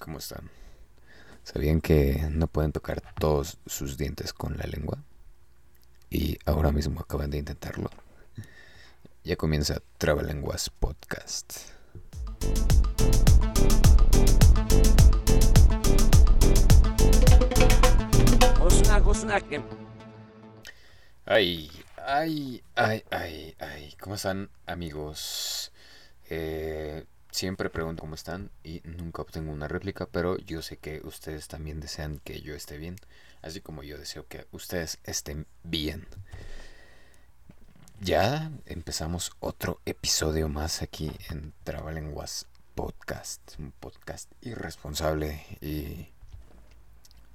¿Cómo están? ¿Sabían que no pueden tocar todos sus dientes con la lengua? Y ahora mismo acaban de intentarlo. Ya comienza Trabalenguas Podcast. Ay, ay, ay, ay, ay. ¿Cómo están, amigos? Eh, siempre pregunto cómo están y nunca obtengo una réplica, pero yo sé que ustedes también desean que yo esté bien, así como yo deseo que ustedes estén bien. Ya empezamos otro episodio más aquí en Trabalenguas Podcast, un podcast irresponsable y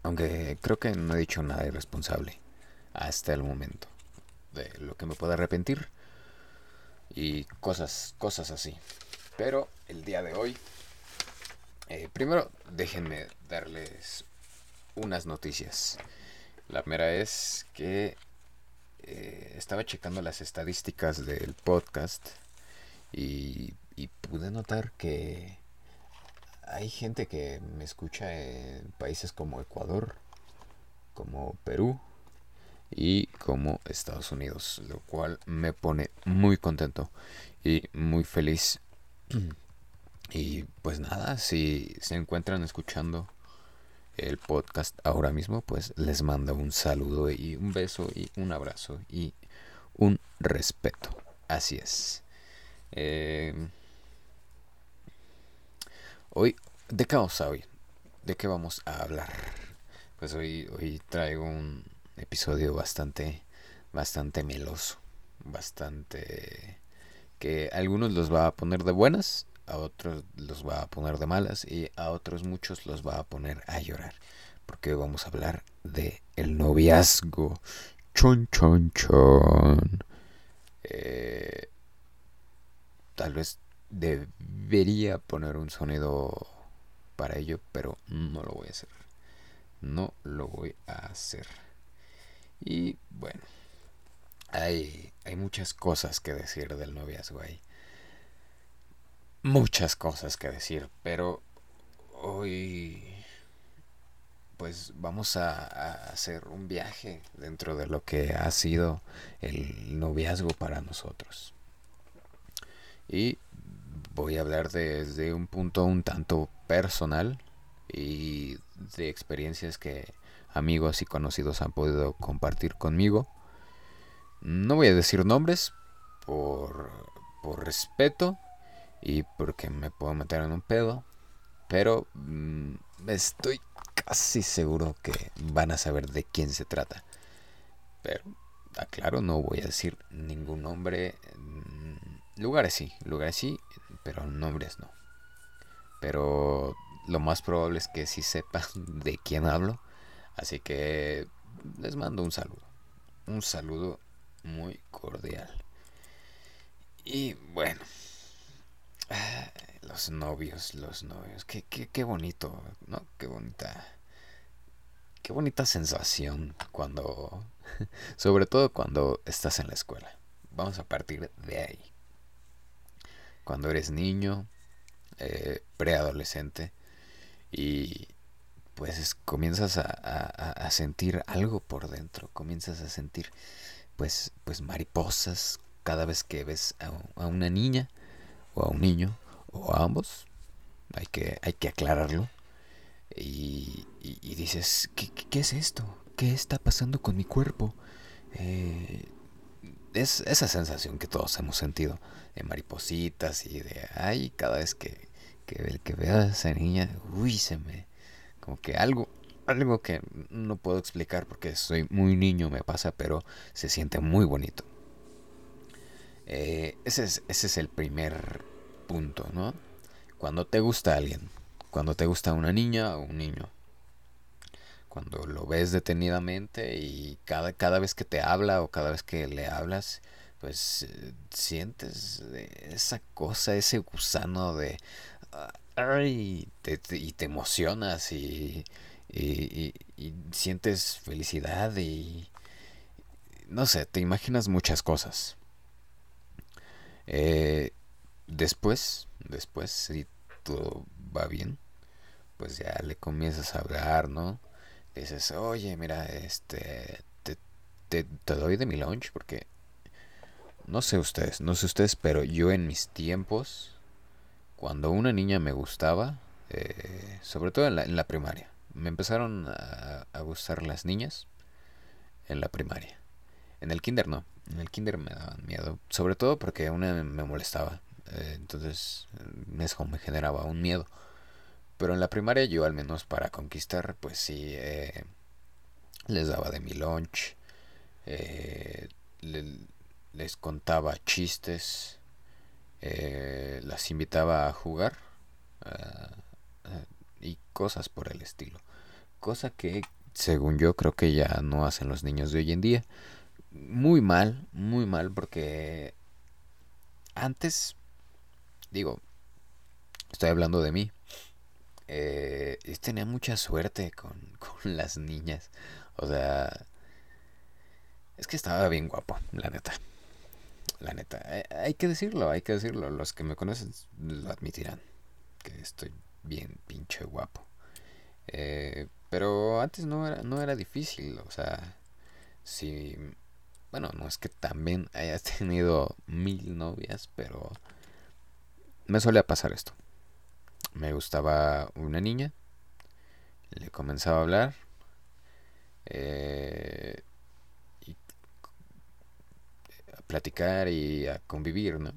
aunque creo que no he dicho nada irresponsable hasta el momento de lo que me pueda arrepentir y cosas cosas así. Pero el día de hoy, eh, primero déjenme darles unas noticias. La primera es que eh, estaba checando las estadísticas del podcast y, y pude notar que hay gente que me escucha en países como Ecuador, como Perú y como Estados Unidos, lo cual me pone muy contento y muy feliz y pues nada, si se encuentran escuchando el podcast ahora mismo, pues les mando un saludo y un beso y un abrazo y un respeto. Así es. Em, hoy, ¿de qué vamos a hoy? ¿De qué vamos a hablar? Pues hoy, hoy traigo un episodio bastante, bastante meloso, bastante algunos los va a poner de buenas, a otros los va a poner de malas y a otros muchos los va a poner a llorar. Porque vamos a hablar de el noviazgo. Chon, chon, chon. Eh, tal vez debería poner un sonido para ello, pero no lo voy a hacer. No lo voy a hacer. Y bueno hay, muchas cosas que decir del noviazgo ahí. Muchas cosas que decir, pero hoy pues vamos a, hacer un viaje dentro de lo que ha sido el noviazgo para nosotros. Y voy a hablar desde un punto un tanto personal y de experiencias que amigos y conocidos han podido compartir conmigo no voy a decir nombres por, por respeto y porque me puedo meter en un pedo. Pero mm, estoy casi seguro que van a saber de quién se trata. Pero, aclaro, no voy a decir ningún nombre. Mm, lugares sí, lugares sí, pero nombres no. Pero lo más probable es que sí sepan de quién hablo. Así que les mando un saludo. Un saludo muy cordial. Y bueno, los novios, los novios, qué, qué, qué bonito, ¿no? Qué bonita, qué bonita sensación cuando, sobre todo cuando estás en la escuela. Vamos a partir de ahí. Cuando eres niño, eh, preadolescente, y pues comienzas a, a, a sentir algo por dentro, comienzas a sentir pues, pues mariposas cada vez que ves a, una niña o a un niño o a ambos. Hay que, hay que aclararlo. Y, y, dices, ¿qué, ¿qué, es esto? ¿Qué está pasando con mi cuerpo? Eh, es esa sensación que todos hemos sentido de maripositas y de, ay, cada vez que, que, que veo a esa niña, uy, se me, como que algo, algo que no puedo explicar porque soy muy niño, me pasa, pero se siente muy bonito. Eh, ese, es, ese es el primer punto, ¿no? Cuando te gusta alguien, cuando te gusta una niña o un niño, cuando lo ves detenidamente y cada, cada vez que te habla o cada vez que le hablas, pues eh, sientes esa cosa, ese gusano de... Ay, y te emocionas y, y, sientes felicidad y no sé, te imaginas muchas cosas. Eh, después, después, si todo va bien, pues ya le comienzas a hablar, ¿no? dices, oye, mira, este, te, te, doy de mi lunch porque, no sé ustedes, no sé ustedes, pero yo en mis tiempos, cuando una niña me gustaba, eh, sobre todo en la, en la primaria, me empezaron a, a gustar las niñas en la primaria. En el kinder no. En el kinder me daban miedo. Sobre todo porque una me molestaba. Eh, entonces eso me generaba un miedo. Pero en la primaria yo al menos para conquistar pues sí eh, les daba de mi lunch. Eh, les contaba chistes. las invitaba a jugar. y cosas por el estilo. Cosa que según yo creo que ya no hacen los niños de hoy en día. Muy mal, muy mal porque antes, digo, estoy hablando de mí, eh, tenía mucha suerte con, con las niñas. O sea, es que estaba bien guapo, la neta. La neta, hay que decirlo, hay que decirlo. Los que me conocen lo admitirán. Que estoy bien pinche guapo. Eh, pero antes no era, no era difícil, o sea, si... Bueno, no es que también hayas tenido mil novias, pero me solía pasar esto. Me gustaba una niña, le comenzaba a hablar, eh, a platicar y a convivir, ¿no?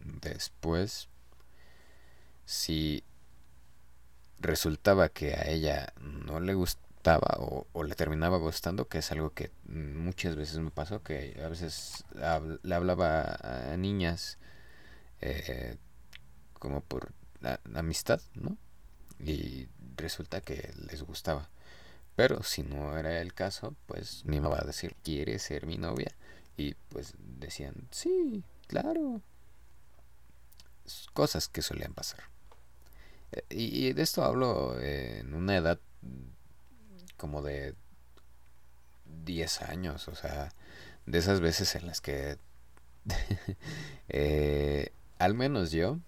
Después, si resultaba que a ella no le gustaba o, le terminaba gustando, que es algo que muchas veces me pasó, que a veces le hablaba a niñas eh, como por amistad, ¿no? Y resulta que les gustaba. Pero si no era el caso, pues me va a decir, ¿quieres ser mi novia? Y pues decían, sí, claro. Cosas que solían pasar. Y de esto hablo en una edad como de 10 años, o sea, de esas veces en las que eh, al menos yo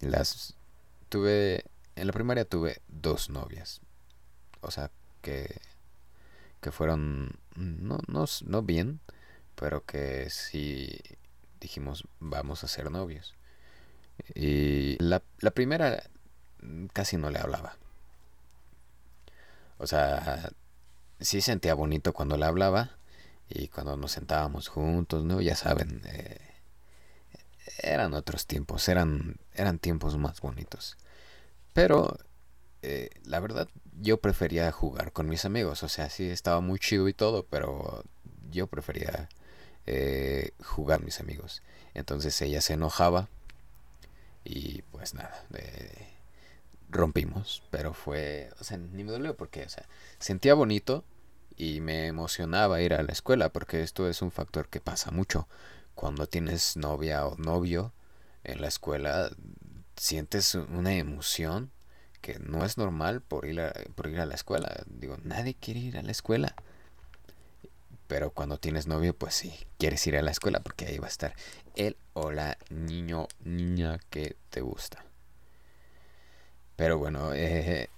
las tuve en la primaria tuve dos novias. O sea, que que fueron no no no bien, pero que sí dijimos vamos a ser novios. Y la, la primera casi no le hablaba. O sea, sí sentía bonito cuando le hablaba y cuando nos sentábamos juntos, ¿no? Ya saben, eh, eran otros tiempos, eran, eran tiempos más bonitos. Pero, eh, la verdad, yo prefería jugar con mis amigos. O sea, sí estaba muy chido y todo, pero yo prefería eh, jugar mis amigos. Entonces ella se enojaba y pues nada, rompimos, pero fue, o sea, ni me dolió porque, o sea, sentía bonito y me emocionaba ir a la escuela porque esto es un factor que pasa mucho. Cuando tienes novia o novio en la escuela, sientes una emoción que no es normal por ir a, por ir a la escuela. Digo, nadie quiere ir a la escuela. Pero cuando tienes novio, pues sí, quieres ir a la escuela porque ahí va a estar él o la niño, niña que te gusta. Pero bueno, eh,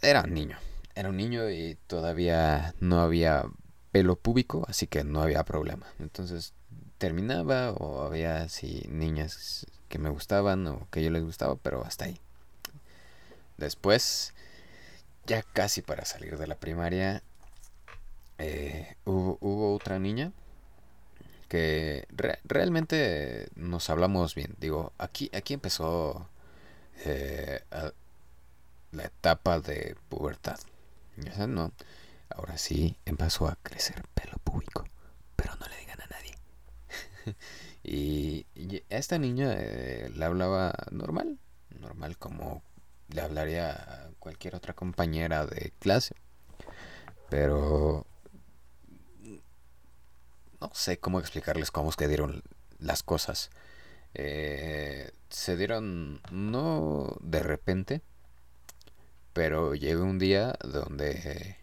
era un niño. Era un niño y todavía no había pelo púbico, así que no había problema. Entonces terminaba o había así niñas que me gustaban o que yo les gustaba, pero hasta ahí. Después, ya casi para salir de la primaria, eh, hubo, otra niña que realmente nos hablamos bien. Digo, aquí, aquí empezó eh, la etapa de pubertad. No. Ahora sí empezó a crecer pelo público, pero no le digan a nadie. y, a esta niña eh, le hablaba normal, normal como le hablaría a cualquier otra compañera de clase. Pero no sé cómo explicarles cómo es dieron las cosas. Eh, se dieron no de repente, pero llegó un día donde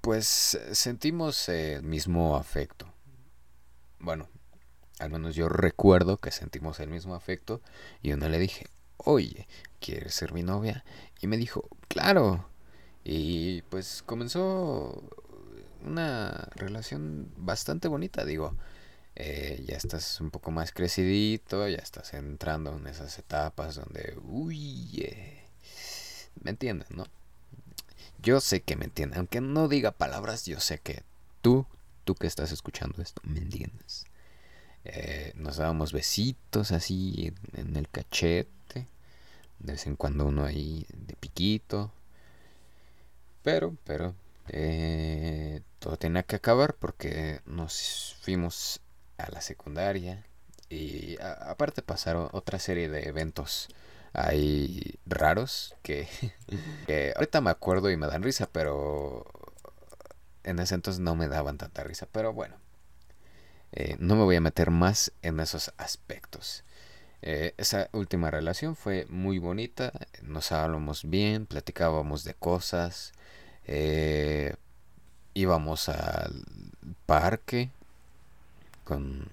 pues sentimos el mismo afecto. Bueno, Al menos yo recuerdo que sentimos el mismo afecto y una le dije, oye, ¿quieres ser mi novia? Y me dijo, claro. Y pues comenzó una relación bastante bonita, digo. Eh, ya estás un poco más crecidito, ya estás entrando en esas etapas donde, uy, me entienden, ¿no? Yo sé que me entienden, aunque no diga palabras, yo sé que tú, tú que estás escuchando esto, me entiendes. Eh, nos dábamos besitos así en, el cachete, de vez en cuando uno ahí de piquito. Pero, pero, eh, todo tenía que acabar porque nos fuimos a la secundaria y aparte pasaron otra serie de eventos ahí raros que, ahorita me acuerdo y me dan risa, pero en ese entonces no me daban tanta risa. Pero bueno, eh, no me voy a meter más en esos aspectos. Eh, esa última relación fue muy bonita, nos hablábamos bien, platicábamos de cosas, eh, íbamos al parque con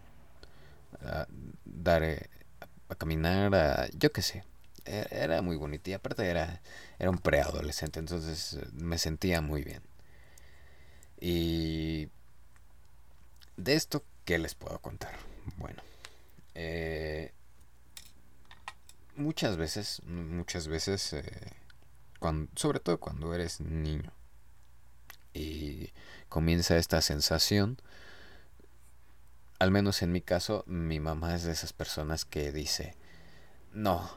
a dar a caminar, a, yo qué sé, e, era muy bonita y aparte era, era un preadolescente, entonces me sentía muy bien. Y de esto, ¿qué les puedo contar? Bueno, eh, muchas veces, muchas veces, eh, cuando, sobre todo cuando eres niño y comienza esta sensación, al menos en mi caso, mi mamá es de esas personas que dice, no,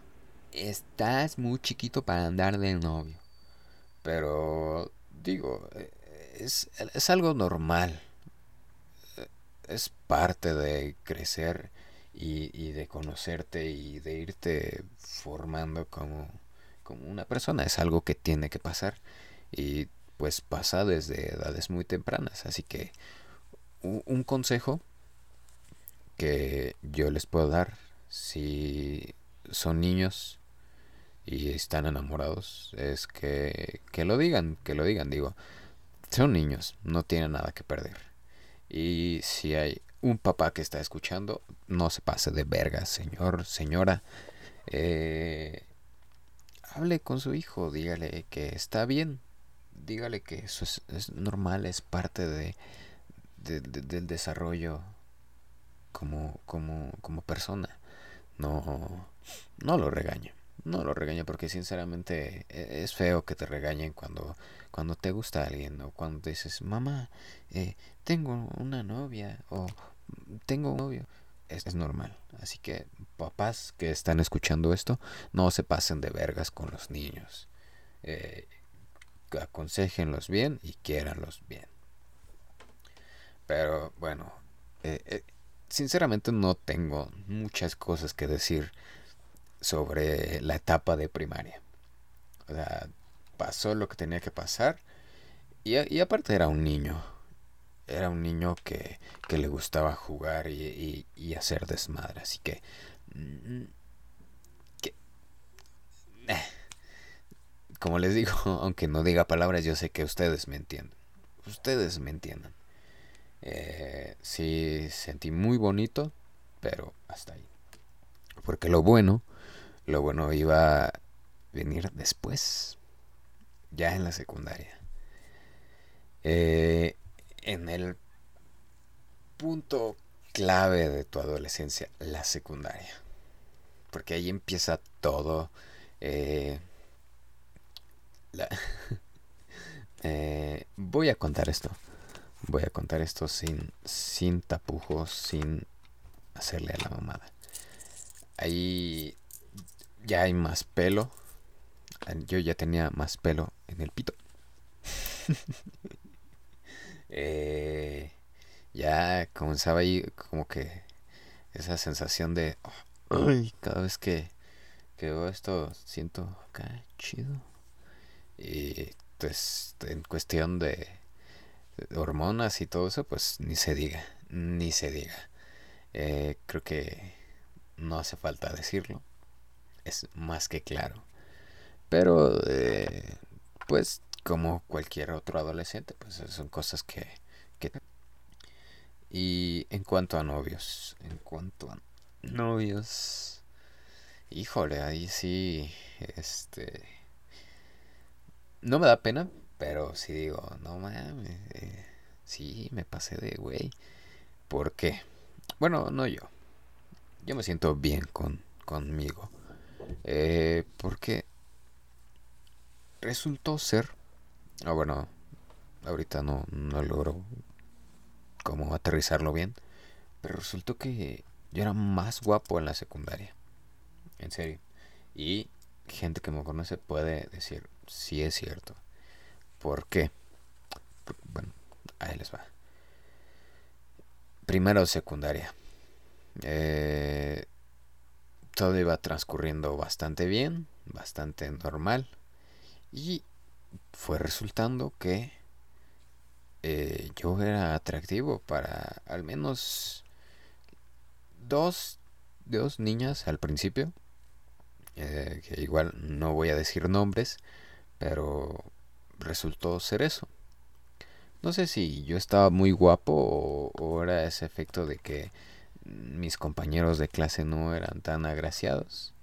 estás muy chiquito para andar de novio. Pero, digo, es, es algo normal. Es parte de crecer y, y, de conocerte y de irte formando como, como una persona. Es algo que tiene que pasar y pues pasa desde edades muy tempranas. Así que un consejo que yo les puedo dar si son niños y están enamorados es que, que lo digan, que lo digan, digo, son niños, no tienen nada que perder. Y si hay un papá que está escuchando, no se pase de verga, señor, señora. Eh, hable con su hijo, dígale que está bien, dígale que eso es, normal, es parte de, del desarrollo como, como, como persona. No, no lo regañe no lo regaña porque sinceramente e, es feo que te regañen cuando, cuando te gusta alguien o cuando dices, mamá, eh, tengo una novia o tengo un novio. Es, es, normal. Así que papás que están escuchando esto, no se pasen de vergas con los niños. Eh, aconsejenlos bien y quiéranlos bien. Pero bueno, eh, eh, sinceramente no tengo muchas cosas que decir sobre la etapa de primaria. O sea, pasó lo que tenía que pasar. Y, aparte era un niño. Era un niño que, que le gustaba jugar y, y, hacer desmadre. Así que... Mm, eh, como les digo, aunque no diga palabras, yo sé que ustedes me entienden. Ustedes me entiendan. Eh, sí, sentí muy bonito, pero hasta ahí. Porque lo bueno lo bueno iba a venir después, ya en la secundaria. Eh, en el punto clave de tu adolescencia, la secundaria. Porque ahí empieza todo. Eh, eh, voy a contar esto. Voy a contar esto sin, sin tapujos, sin hacerle a la mamada. Ahí ya hay más pelo. Yo ya tenía más pelo en el pito. Eh, ya comenzaba ahí como que esa sensación de... cada vez que, que veo esto siento acá chido. Y pues en cuestión de, hormonas y todo eso, pues ni se diga, ni se diga. Eh, creo que no hace falta decirlo es más que claro. Pero, eh, pues, como cualquier otro adolescente, pues son cosas que, Y en cuanto a novios, en cuanto a novios, híjole, ahí sí, este, no me da pena, pero sí digo, no mames, eh, sí, me pasé de güey. ¿Por qué? Bueno, no yo. Yo me siento bien con, conmigo. Eh, porque resultó ser... Ah, bueno, ahorita no, no logro como aterrizarlo bien. Pero resultó que yo era más guapo en la secundaria. En serio. Y gente que me conoce puede decir, si es cierto. ¿Por qué? bueno, ahí les va. Primero secundaria. Eh, todo iba transcurriendo bastante bien, bastante normal. Y fue resultando que eh, yo era atractivo para al menos dos, dos niñas al principio. Eh, que igual no voy a decir nombres, pero resultó ser eso. No sé si yo estaba muy guapo o, era ese efecto de que mis compañeros de clase no eran tan agraciados.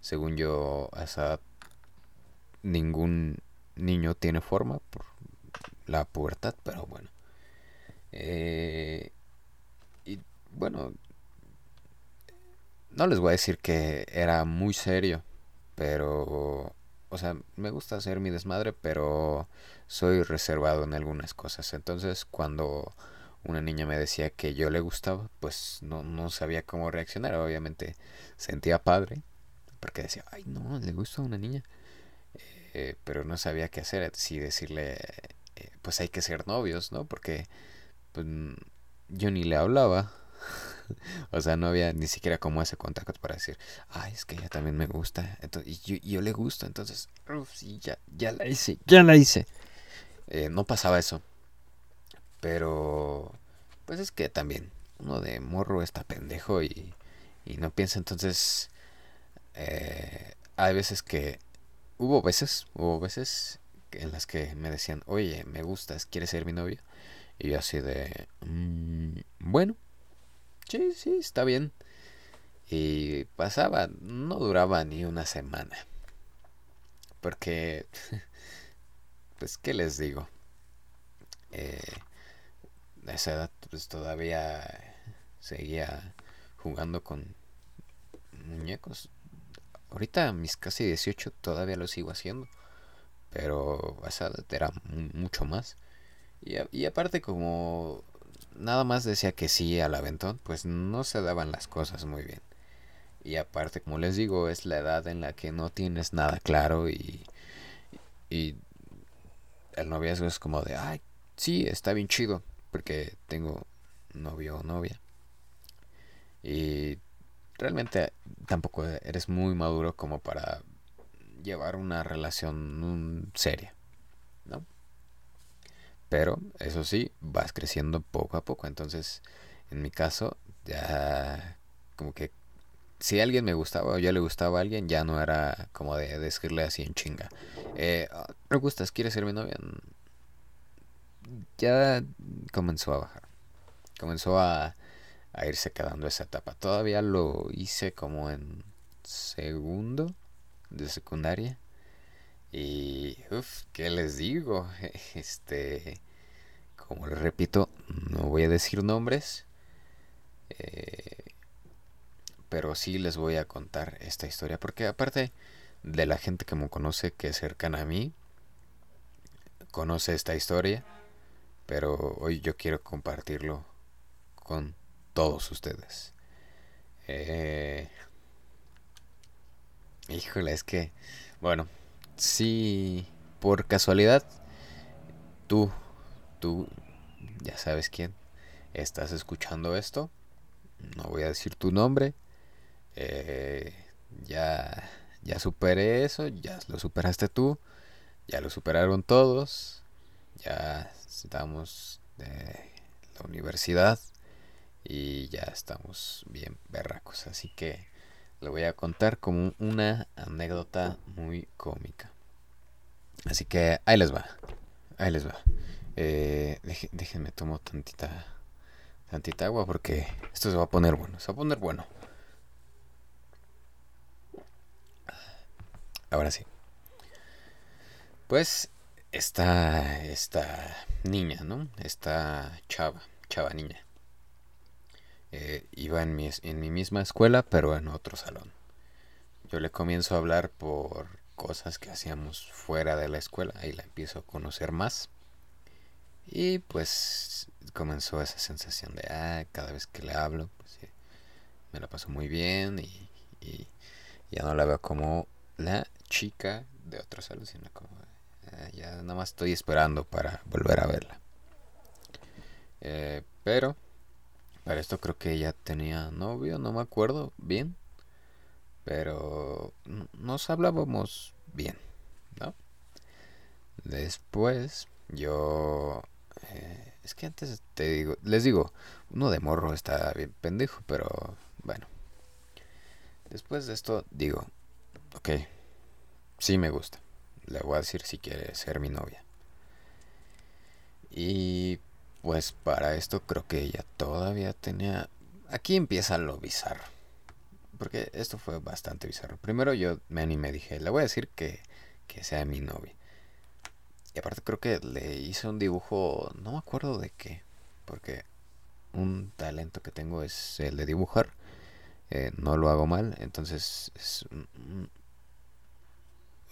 Según yo, hasta ningún niño tiene forma por la pubertad, pero bueno. Eh, y bueno, no les voy a decir que era muy serio, pero, o sea, me gusta hacer mi desmadre, pero soy reservado en algunas cosas. Entonces, cuando una niña me decía que yo le gustaba, pues no, no sabía cómo reaccionar. Obviamente sentía padre, porque decía, ay, no, le gusta a una niña. Eh, pero no sabía qué hacer, si decirle, eh, pues hay que ser novios, ¿no? Porque pues, yo ni le hablaba. O sea, no había ni siquiera como ese contacto para decir, ay, es que ella también me gusta. Y yo, le gusto, entonces, sí, ya, ya la hice, ya la hice. Eh, no pasaba eso. Pero, pues es que también uno de morro está pendejo y, y no piensa. Entonces, eh, hay veces que, hubo veces, hubo veces en las que me decían, oye, me gustas, ¿quieres ser mi novio? Y yo así de, mm, bueno, sí, sí, está bien. Y pasaba, no duraba ni una semana. Porque, pues, ¿qué les digo? Eh, a esa edad pues todavía seguía jugando con muñecos. Ahorita mis casi 18 todavía lo sigo haciendo. Pero a esa edad era mucho más. Y, y aparte como nada más decía que sí al aventón, pues no se daban las cosas muy bien. Y aparte, como les digo, es la edad en la que no tienes nada claro y, y el noviazgo es como de, ay, sí, está bien chido, porque tengo novio o novia. Y realmente tampoco eres muy maduro como para llevar una relación seria, ¿no? Pero eso sí, vas creciendo poco a poco. Entonces, en mi caso, ya como que si alguien me gustaba o yo le gustaba a alguien, ya no era como de decirle así en chinga. Eh, ah, ¿Me gustas? ¿Quieres ser mi novia? ya comenzó a bajar. Comenzó a, a irse quedando esa etapa. Todavía lo hice como en segundo de secundaria. Y, uff, ¿qué les digo? Este, como les repito, no voy a decir nombres. Eh, pero sí les voy a contar esta historia. Porque aparte de la gente que me conoce, que es cercana a mí, conoce esta historia pero hoy yo quiero compartirlo con todos ustedes. Eh, híjole, es que, bueno, si por casualidad tú, tú, ya sabes quién, estás escuchando esto, no voy a decir tu nombre, eh, ya, ya superé eso, ya lo superaste tú, ya lo superaron todos, ya estamos de la universidad y ya estamos bien berracos. Así que le voy a contar como una anécdota muy cómica. Así que ahí les va. Ahí les va. Eh, déjenme tomo tantita, tantita agua porque esto se va a poner bueno. Se va a poner bueno. Ahora sí. Pues esta, esta niña, ¿no? Esta chava, chava niña. Eh, iba en mi, en mi misma escuela, pero en otro salón. Yo le comienzo a hablar por cosas que hacíamos fuera de la escuela y la empiezo a conocer más. Y pues comenzó esa sensación de, ah, cada vez que le hablo, pues me la paso muy bien y, ya no la veo como la chica de otro salón, sino como, ah, ya nada más estoy esperando para volver a verla. Eh, pero para esto creo que ella tenía novio, no me acuerdo bien. Pero nos hablábamos bien, ¿no? Después yo... Eh, es que antes te digo, les digo, uno de morro está bien pendejo, pero bueno. Después de esto digo, ok, sí me gusta. Le voy a decir si quiere ser mi novia. Y pues para esto creo que ella todavía tenía... Aquí empieza lo bizarro. Porque esto fue bastante bizarro. Primero yo me animé, dije, le voy a decir que, que sea mi novia. Y aparte creo que le hice un dibujo, no me acuerdo de qué. Porque un talento que tengo es el de dibujar. Eh, no lo hago mal, entonces es...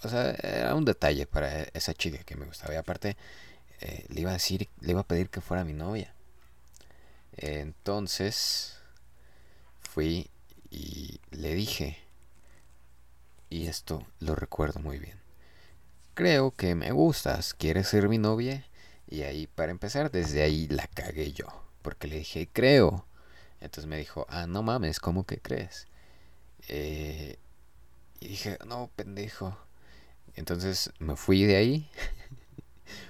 o sea, era un detalle para esa chica que me gustaba. Y aparte, eh, le iba a decir, le iba a pedir que fuera mi novia. entonces fui y le dije, y esto lo recuerdo muy bien. Creo que me gustas, ¿quieres ser mi novia? Y ahí, para empezar, desde ahí la cagué yo, porque le dije, creo. Entonces me dijo, ah, no mames, ¿cómo que crees? Eh, y dije, no, pendejo. Entonces me fui de ahí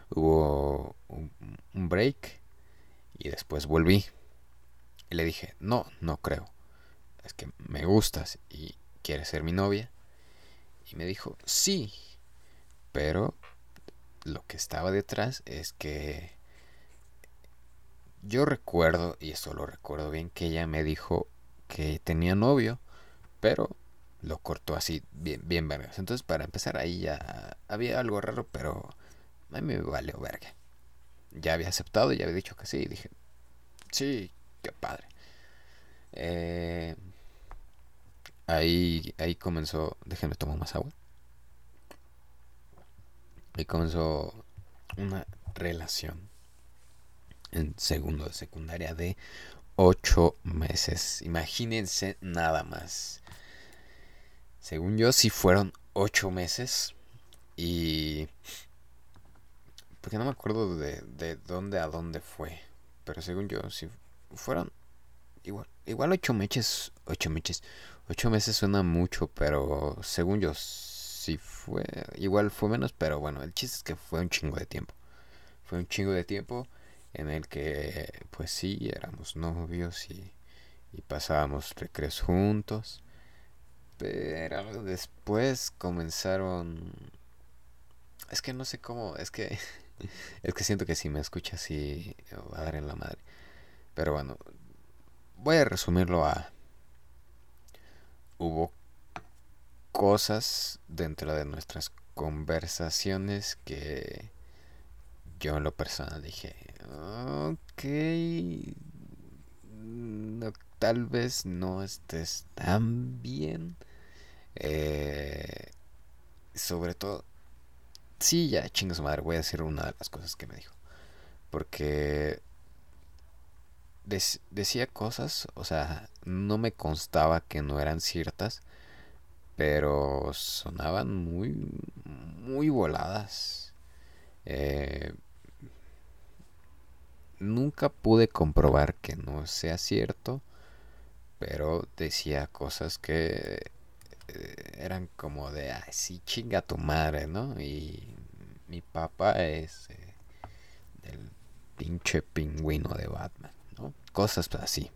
hubo un, break y después volví. Y le dije, no, no creo. Es que me gustas y quieres ser mi novia. Y me dijo, sí. Pero lo que estaba detrás es que yo recuerdo, y esto lo recuerdo bien, que ella me dijo que tenía novio, pero lo cortó así bien, bien vergas. Entonces para empezar ahí ya había algo raro, pero a mí me vale verga. Ya había aceptado, ya había dicho que sí. Y dije, sí, qué padre. Eh, ahí, ahí comenzó. Déjenme tomar más agua. Ahí comenzó una relación en segundo de secundaria de ocho meses. Imagínense nada más. Según yo, sí fueron ocho meses. Y porque no me acuerdo de, de dónde a dónde fue. Pero según yo, si fueron igual, igual ocho meses, ocho meses, ocho meses suena mucho, pero según yo sí fue, igual fue menos, pero bueno, el chiste es que fue un chingo de tiempo. Fue un chingo de tiempo en el que, pues sí, éramos novios y, y pasábamos recreos juntos. Pero después comenzaron... Es que no sé cómo, es que es que siento que si me escucha así va a dar en la madre. Pero bueno, voy a resumirlo a... Hubo cosas dentro de nuestras conversaciones que yo en lo personal dije, ok, tal vez no estés tan bien. Eh, sobre todo Sí, ya, chinga su madre, voy a decir una de las cosas que me dijo. Porque decía cosas, o sea, no me constaba que no eran ciertas, pero sonaban muy, muy voladas. Eh, nunca pude comprobar que no sea cierto, pero decía cosas que eran como de, ay, chinga tu madre, ¿no? Y mi papá es eh, del pinche pingüino de Batman, ¿no? Cosas así.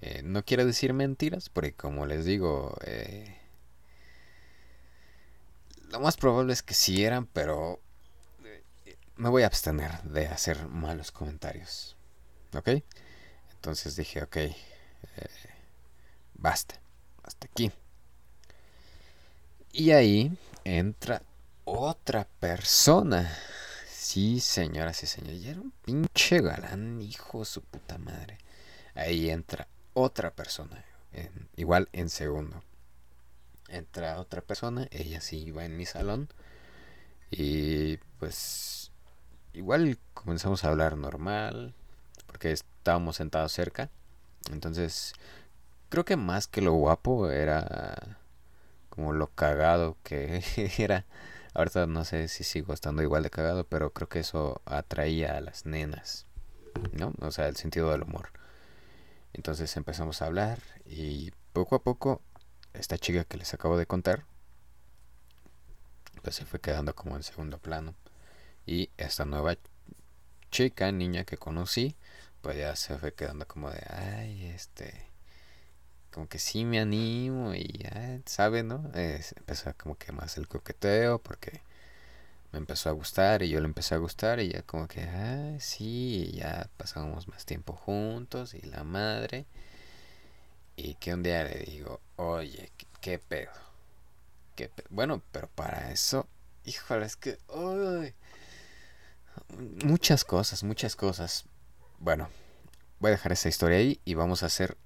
Eh, no quiero decir mentiras, porque como les digo, lo más probable es que sí eran, pero me voy a abstener de hacer malos comentarios. ¿Ok? Entonces dije, ok, eh, basta, hasta aquí. Y ahí entra otra persona. Sí, señora, sí. Y era un pinche galán, hijo de su puta madre. Ahí entra otra persona. igual en segundo. Entra otra persona. Ella sí iba en mi salón. Y pues igual comenzamos a hablar normal. Porque estábamos sentados cerca. Entonces creo que más que lo guapo era como lo cagado que era. Ahorita no sé si sigo estando igual de cagado, pero creo que eso atraía a las nenas, ¿no? O sea, el sentido del humor. Entonces empezamos a hablar y poco a poco esta chica que les acabo de contar, pues se fue quedando como en segundo plano. Y esta nueva chica, niña que conocí, pues ya se fue quedando como de, ay, este, como que sí me animo y ya, ¿sabe, no? empezó como que más el coqueteo porque me empezó a gustar y yo le empecé a gustar y ya como que, ah, sí, ya pasábamos más tiempo juntos y la madre. Y que un día le digo, oye, ¿qué, pedo? ¿Qué Bueno, pero para eso, híjole, es que, muchas cosas, muchas cosas. Bueno, voy a dejar esa historia ahí y vamos a hacer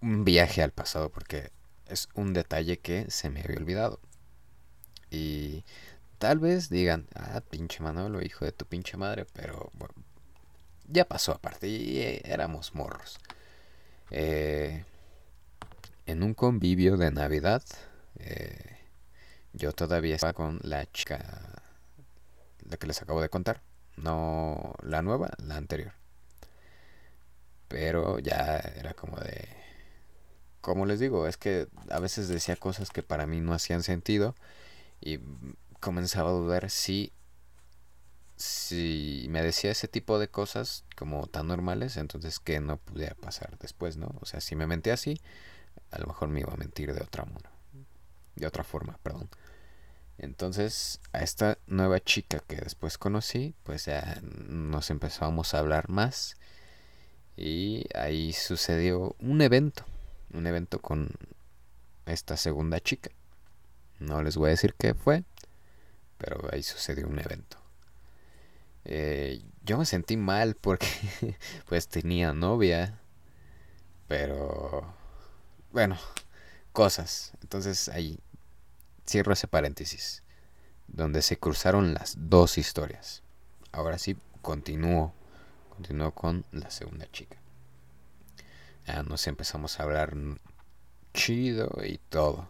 un viaje al pasado porque es un detalle que se me había olvidado. Y tal vez digan, ah, pinche Manolo, hijo de tu pinche madre, pero bueno, ya pasó aparte y eh, éramos morros. Eh, en un convivio de Navidad, eh, yo todavía estaba con la chica, la que les acabo de contar, no la nueva, la anterior. Pero ya era como de como les digo, es que a veces decía cosas que para mí no hacían sentido y comenzaba a dudar si si me decía ese tipo de cosas como tan normales, entonces que no podía pasar después, ¿no? O sea, si me mentía así, a lo mejor me iba a mentir de otra modo, de otra forma, perdón. Entonces, a esta nueva chica que después conocí, pues ya nos empezamos a hablar más y ahí sucedió un evento un evento con esta segunda chica. No les voy a decir qué fue, pero ahí sucedió un evento. Eh, yo me sentí mal porque pues tenía novia, pero bueno, cosas. Entonces ahí cierro ese paréntesis, donde se cruzaron las dos historias. Ahora sí, continúo, continúo con la segunda chica nos empezamos a hablar chido y todo.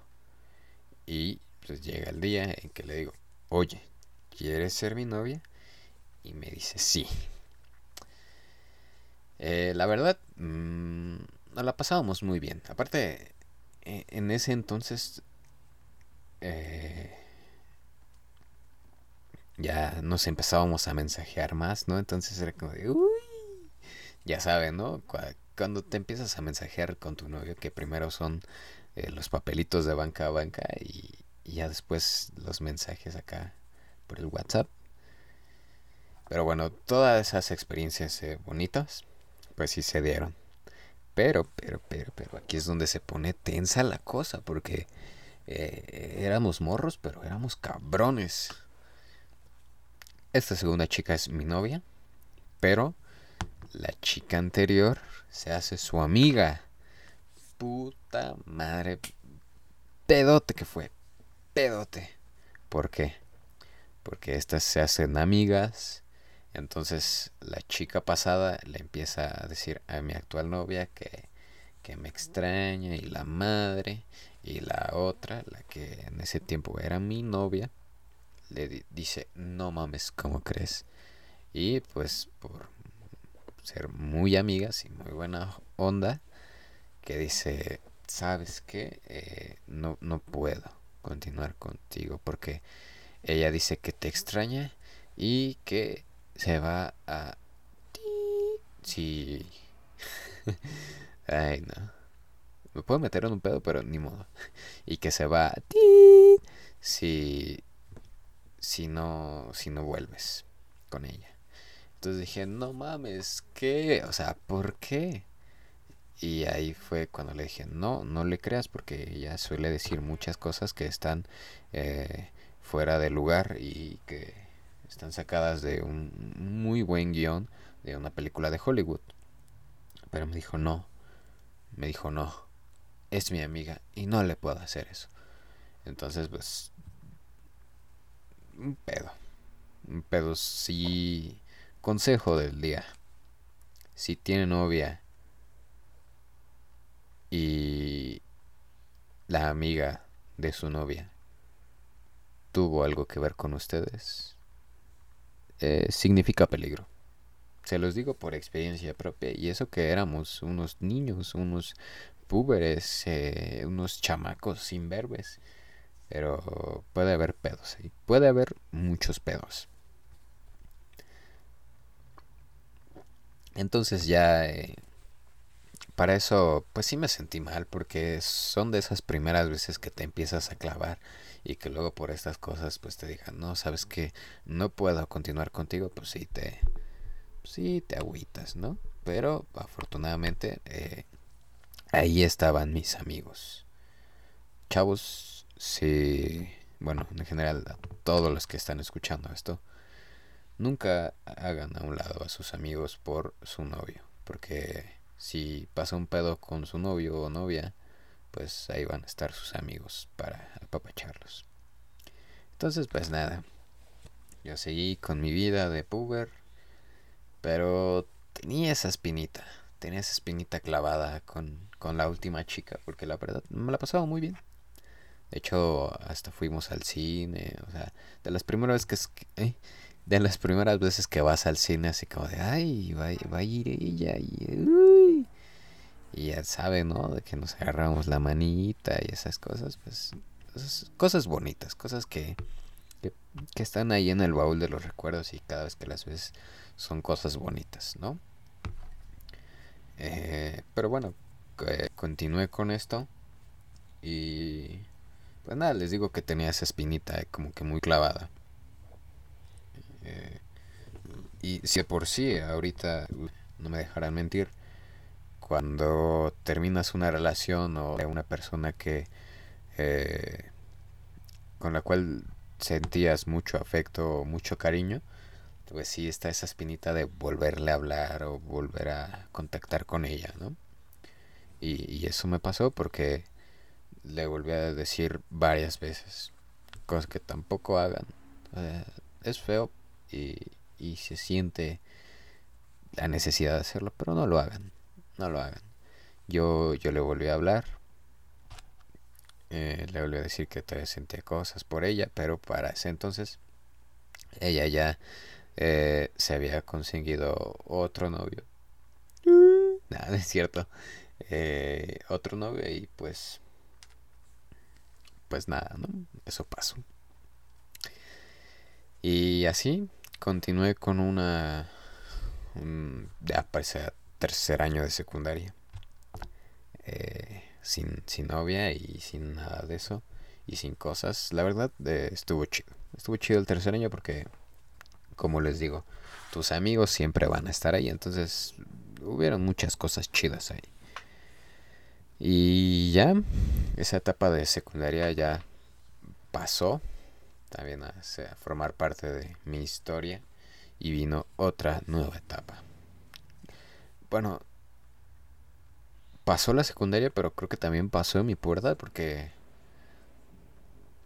Y pues llega el día en que le digo, oye, ¿quieres ser mi novia? Y me dice, sí. Eh, la verdad, mm, nos la pasábamos muy bien. Aparte, e, en ese entonces eh, ya nos empezábamos a mensajear más, ¿no? Entonces era como de, uy, ya saben, ¿no? Cuando te empiezas a mensajear con tu novio, que primero son eh, los papelitos de banca a banca y, ya después los mensajes acá por el WhatsApp. Pero bueno, todas esas experiencias eh, bonitas, pues sí se dieron. Pero, pero, pero, pero aquí es donde se pone tensa la cosa, porque eh, éramos morros, pero éramos cabrones. Esta segunda chica es mi novia, pero la chica anterior se hace su amiga. Puta madre. Pedote que fue. Pedote. ¿Por qué? Porque estas se hacen amigas. Entonces la chica pasada le empieza a decir a mi actual novia que, que me extraña y la madre. Y la otra, la que en ese tiempo era mi novia, le dice, no mames, ¿cómo crees? Y pues por ser muy amigas y muy buena onda, que dice, ¿sabes qué? Eh, no, no puedo continuar contigo porque ella dice que te extraña y que se va a... Sí. Ay, no. Me puedo meter en un pedo, pero ni modo. Y que se va a... Si... Si no... Si no vuelves con ella. Entonces dije, no mames, ¿qué? O sea, ¿por qué? Y ahí fue cuando le dije, no, no le creas porque ella suele decir muchas cosas que están eh, fuera de lugar y que están sacadas de un muy buen guion de una película de Hollywood. Pero me dijo, no, me dijo, no, es mi amiga y no le puedo hacer eso. Entonces, pues, un pedo. Un pedo, sí. Consejo del día. Si tiene novia y la amiga de su novia tuvo algo que ver con ustedes, eh, significa peligro. Se los digo por experiencia propia. Y eso que éramos unos niños, unos púberes, eh, unos chamacos sin verbes. Pero puede haber pedos ahí. Puede haber muchos pedos. Entonces ya... Eh, para eso, pues sí me sentí mal, porque son de esas primeras veces que te empiezas a clavar y que luego por estas cosas, pues te digan, no, sabes que no puedo continuar contigo, pues sí te, sí te agüitas, ¿no? Pero afortunadamente eh, ahí estaban mis amigos. Chavos, sí, bueno, en general a todos los que están escuchando esto, nunca hagan a un lado a sus amigos por su novio, porque si pasa un pedo con su novio o novia, pues ahí van a estar sus amigos para apapacharlos. Entonces, pues nada, yo seguí con mi vida de puber, pero tenía esa espinita, tenía esa espinita clavada con, con la última chica, porque la verdad me la pasaba muy bien. De hecho, hasta fuimos al cine, o sea, de las primeras veces que... Eh, de las primeras veces que vas al cine así como de, ay, va, va a ir ella y, ya sabe, ¿no? De que nos agarramos la manita y esas cosas, pues, cosas bonitas, cosas que, que, están ahí en el baúl de los recuerdos y cada vez que las ves son cosas bonitas, ¿no? Eh, pero bueno, continué con esto y pues nada, les digo que tenía esa espinita como que muy clavada. Eh, y si por sí, ahorita no me dejarán mentir, cuando terminas una relación o una persona que eh, con la cual sentías mucho afecto o mucho cariño, pues sí está esa espinita de volverle a hablar o volver a contactar con ella, ¿no? Y, eso me pasó porque le volví a decir varias veces cosas que tampoco hagan. Eh, es feo y, y se siente la necesidad de hacerlo, pero no lo hagan, no lo hagan. Yo, yo le volví a hablar, eh, le volví a decir que todavía sentía cosas por ella, pero para ese entonces ella ya eh, se había conseguido otro novio. Nada, es cierto. Eh, otro novio y pues... Pues nada, ¿no? Eso pasó. Y así continué con una... ya parece tercer año de secundaria. sin, sin novia y sin nada de eso. Y sin cosas. La verdad, estuvo chido. Estuvo chido el tercer año porque como les digo, tus amigos siempre van a estar ahí. Entonces, hubieron muchas cosas chidas ahí. Y ya, esa etapa de secundaria ya pasó. También a, formar parte de mi historia. Y vino otra nueva etapa. Bueno, pasó la secundaria, pero creo que también pasó mi puerta porque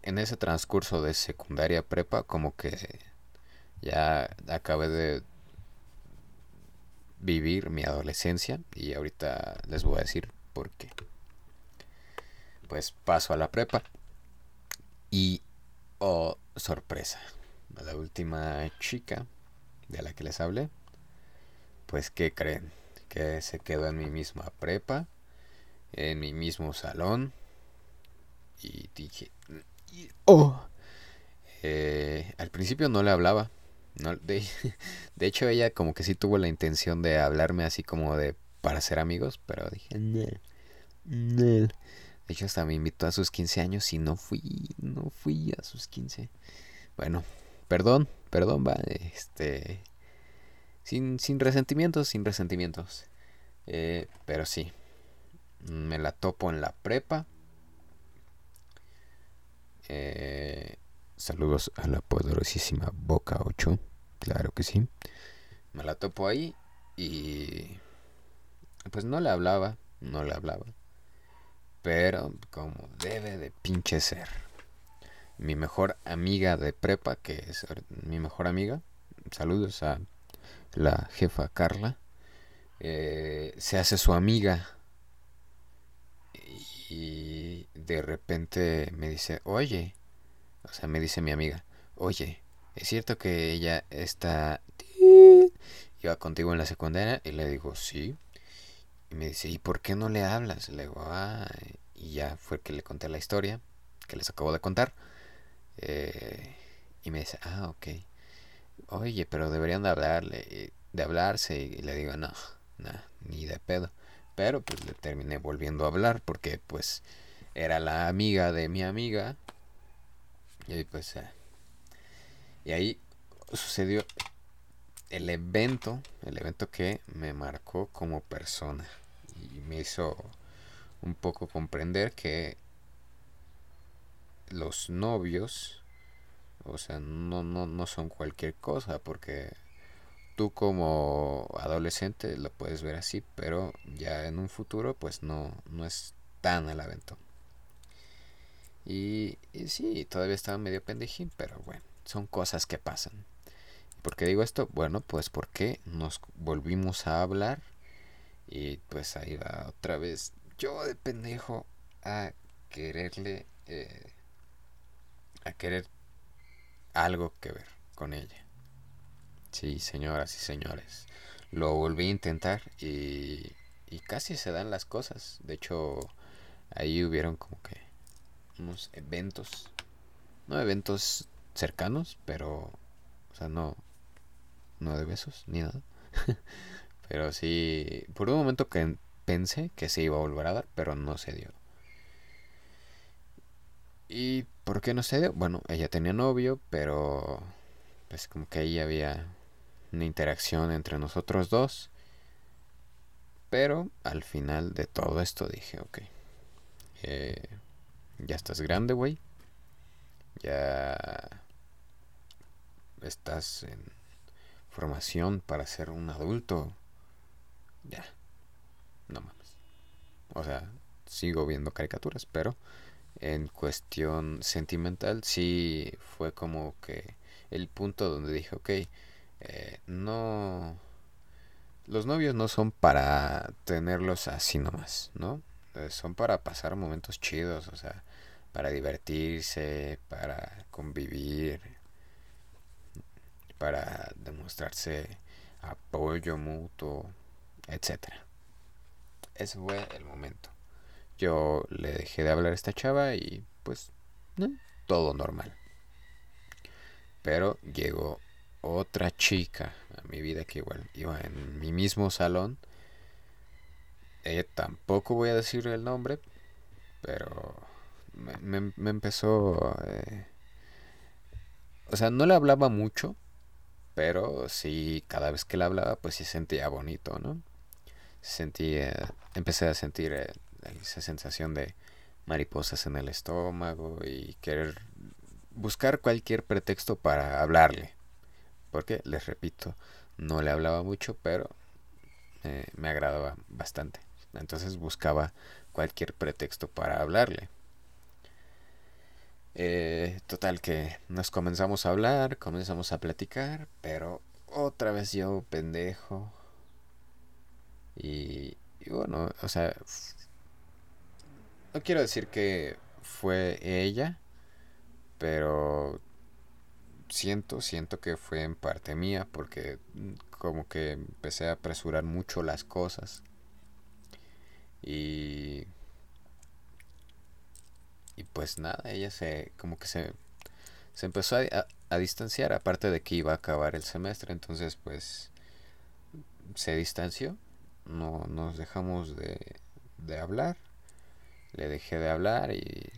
en ese transcurso de secundaria prepa como que ya acabé de vivir mi adolescencia y ahorita les voy a decir por qué. Pues paso a la prepa y oh sorpresa, la última chica de la que les hablé, pues ¿qué creen? Que se quedó en mi misma prepa, en mi mismo salón y dije, oh, eh, al principio no le hablaba no, de, de, hecho, ella como que sí tuvo la intención de hablarme así como de para ser amigos, pero dije, no, De hecho, hasta me invitó a sus 15 años y no fui, no fui a sus 15. Bueno, perdón, perdón, va, este... sin, sin resentimientos, sin resentimientos. Eh, pero sí, me la topo en la prepa. Eh, saludos a la poderosísima Boca 8, claro que sí. Me la topo ahí y pues no le hablaba, no le hablaba. Pero como debe de pinche ser. Mi mejor amiga de prepa, que es mi mejor amiga, saludos a la jefa Carla, eh, se hace su amiga y de repente me dice, oye, o sea, me dice mi amiga, oye, ¿es cierto que ella está... iba contigo en la secundaria? Y le digo, sí. Me dice, ¿y por qué no le hablas? Le digo, ah, y ya fue que le conté la historia que les acabo de contar. Eh, y me dice, ah, ok. Oye, pero deberían de hablarle, de hablarse. Y le digo, no, no, ni de pedo. Pero pues le terminé volviendo a hablar porque pues era la amiga de mi amiga. Y pues... Eh, y ahí sucedió el evento, el evento que me marcó como persona. Y me hizo un poco comprender que los novios, o sea, no, no, no son cualquier cosa, porque tú como adolescente lo puedes ver así, pero ya en un futuro pues no, no es tan al evento. Y, y sí, todavía estaba medio pendejín, pero bueno, son cosas que pasan. ¿Por qué digo esto? Bueno, pues porque nos volvimos a hablar y pues ahí va otra vez yo de pendejo a quererle, eh, a querer algo que ver con ella. Sí, señoras y señores. Lo volví a intentar y, y casi se dan las cosas. De hecho, ahí hubieron como que unos eventos. No eventos cercanos, pero... O sea, no... No de besos, ni nada. pero sí... Por un momento pensé que se iba a volver a dar, pero no se dio. ¿Y por qué no se dio? Bueno, ella tenía novio, pero... Pues como que ahí había una interacción entre nosotros dos. Pero al final de todo esto dije, ok, eh, ya estás grande, güey. Ya estás en formación para ser un adulto. Ya, no mames. O sea, sigo viendo caricaturas, pero en cuestión sentimental sí fue como que el punto donde dije, ok, eh, no... Los novios no son para tenerlos así nomás, ¿no? Eh, son para pasar momentos chidos, o sea, para divertirse, para convivir, para demostrarse apoyo mutuo, etcétera. Ese fue el momento. Yo le dejé de hablar a esta chava y pues todo normal. Pero llegó otra chica a mi vida que igual iba en mi mismo salón. Ella tampoco voy a decir el nombre, pero me, empezó... Eh, o sea, no le hablaba mucho, pero sí, cada vez que le hablaba, pues sí sentía bonito, ¿no? Sentía, empecé a sentir eh, esa sensación de mariposas en el estómago y querer buscar cualquier pretexto para hablarle. Porque, les repito, no le hablaba mucho, pero eh, me agradaba bastante. Entonces buscaba cualquier pretexto para hablarle. Eh, total que nos comenzamos a hablar, comenzamos a platicar, pero otra vez yo pendejo. Y, y bueno, o sea, no quiero decir que fue ella, pero siento, siento que fue en parte mía porque como que empecé a apresurar mucho las cosas. Y y pues nada, ella se como que se se empezó a, a, distanciar, aparte de que iba a acabar el semestre, entonces pues se distanció, no nos dejamos de, de hablar, le dejé de hablar y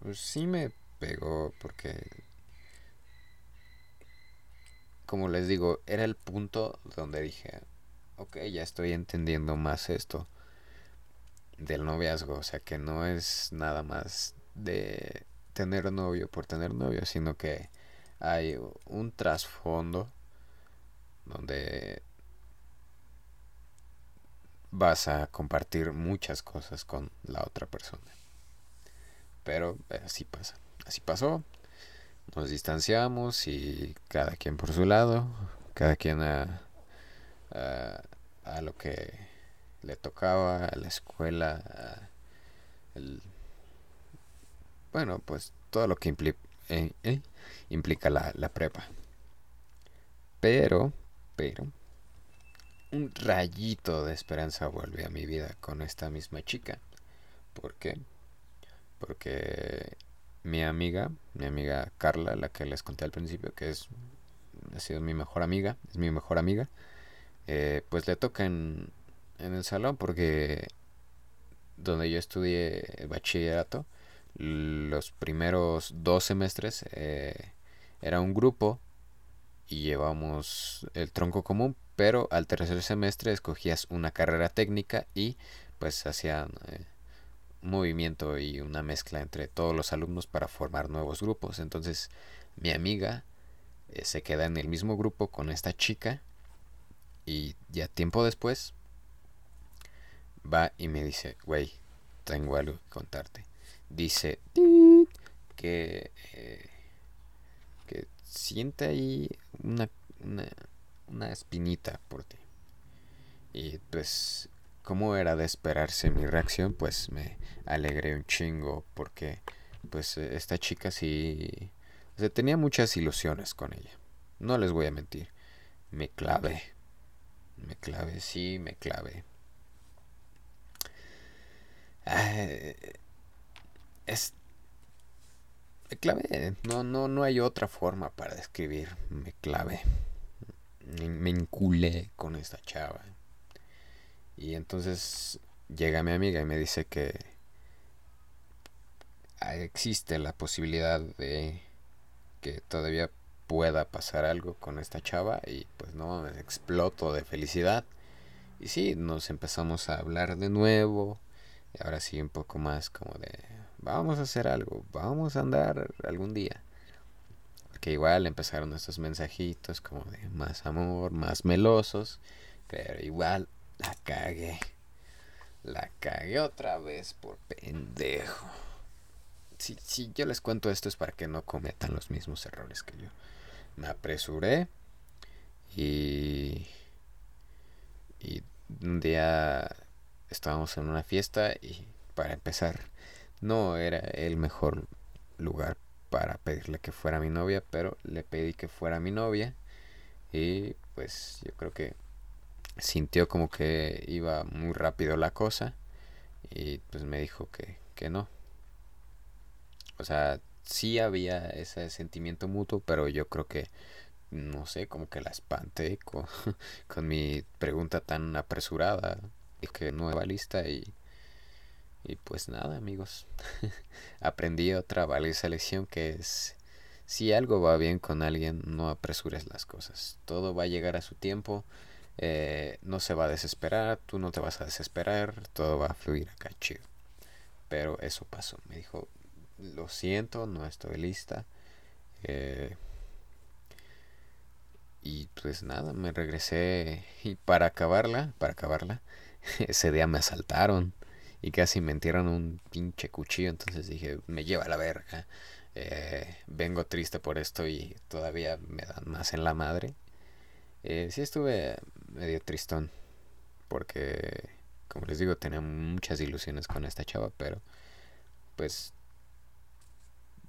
pues sí me pegó porque como les digo, era el punto donde dije, ok, ya estoy entendiendo más esto del noviazgo, o sea que no es nada más de tener novio por tener novio, sino que hay un trasfondo donde vas a compartir muchas cosas con la otra persona. Pero así pasa. Así pasó. Nos distanciamos y cada quien por su lado. Cada quien a, a, lo que le tocaba, a la escuela, el, bueno, pues todo lo que eh, eh, implica la, la prepa. Pero, pero, un rayito de esperanza vuelve a mi vida con esta misma chica. ¿Por qué? Porque mi amiga, mi amiga Carla, la que les conté al principio, que es ha sido mi mejor amiga, es mi mejor amiga, eh, pues le toca en, el salón porque donde yo estudié bachillerato, los primeros dos semestres eh, era un grupo y llevamos el tronco común, pero al tercer semestre escogías una carrera técnica y pues hacían eh, movimiento y una mezcla entre todos los alumnos para formar nuevos grupos. Entonces mi amiga eh, se queda en el mismo grupo con esta chica y ya tiempo después va y me dice, güey, tengo algo que contarte. Dice que, eh, que siente ahí una, una espinita por ti. Y pues como era de esperarse mi reacción, pues me alegré un chingo porque pues esta chica sí o sea, tenía muchas ilusiones con ella. No les voy a mentir. Me clavé. Me clavé, sí, me clavé. es me clavé. No, no, no hay otra forma para describir. Me clavé. Me con esta chava. Y entonces llega mi amiga y me dice que existe la posibilidad de que todavía pueda pasar algo con esta chava y pues no me exploto de felicidad. Y sí, nos empezamos a hablar de nuevo. Y ahora sí un poco más como de vamos a hacer algo, vamos a andar algún día. Que igual empezaron estos mensajitos como de más amor, más melosos, pero igual la cagué. La cagué otra vez por pendejo. Si, si yo les cuento esto es para que no cometan los mismos errores que yo. Me apresuré y, y un día estábamos en una fiesta y para empezar no era el mejor lugar para pedirle que fuera mi novia, pero le pedí que fuera mi novia y pues yo creo que sintió como que iba muy rápido la cosa y pues me dijo que, que no. O sea, sí había ese sentimiento mutuo, pero yo creo que, no sé, como que la espanté con, con mi pregunta tan apresurada y que no iba lista y, y pues nada amigos, aprendí otra valiosa lección que es si algo va bien con alguien, no apresures las cosas. Todo va a llegar a su tiempo eh, no se va a desesperar, tú no te vas a desesperar, todo va a fluir acá chido. Pero eso pasó, me dijo, lo siento, no estoy lista. Eh, y pues nada, me regresé y para acabarla, para acabarla, ese día me asaltaron y casi me entierran un pinche cuchillo, entonces dije, me lleva a la verga. Eh, vengo triste por esto y todavía me dan más en la madre. Eh, sí estuve medio tristón. Porque, como les digo, tenía muchas ilusiones con esta chava, pero pues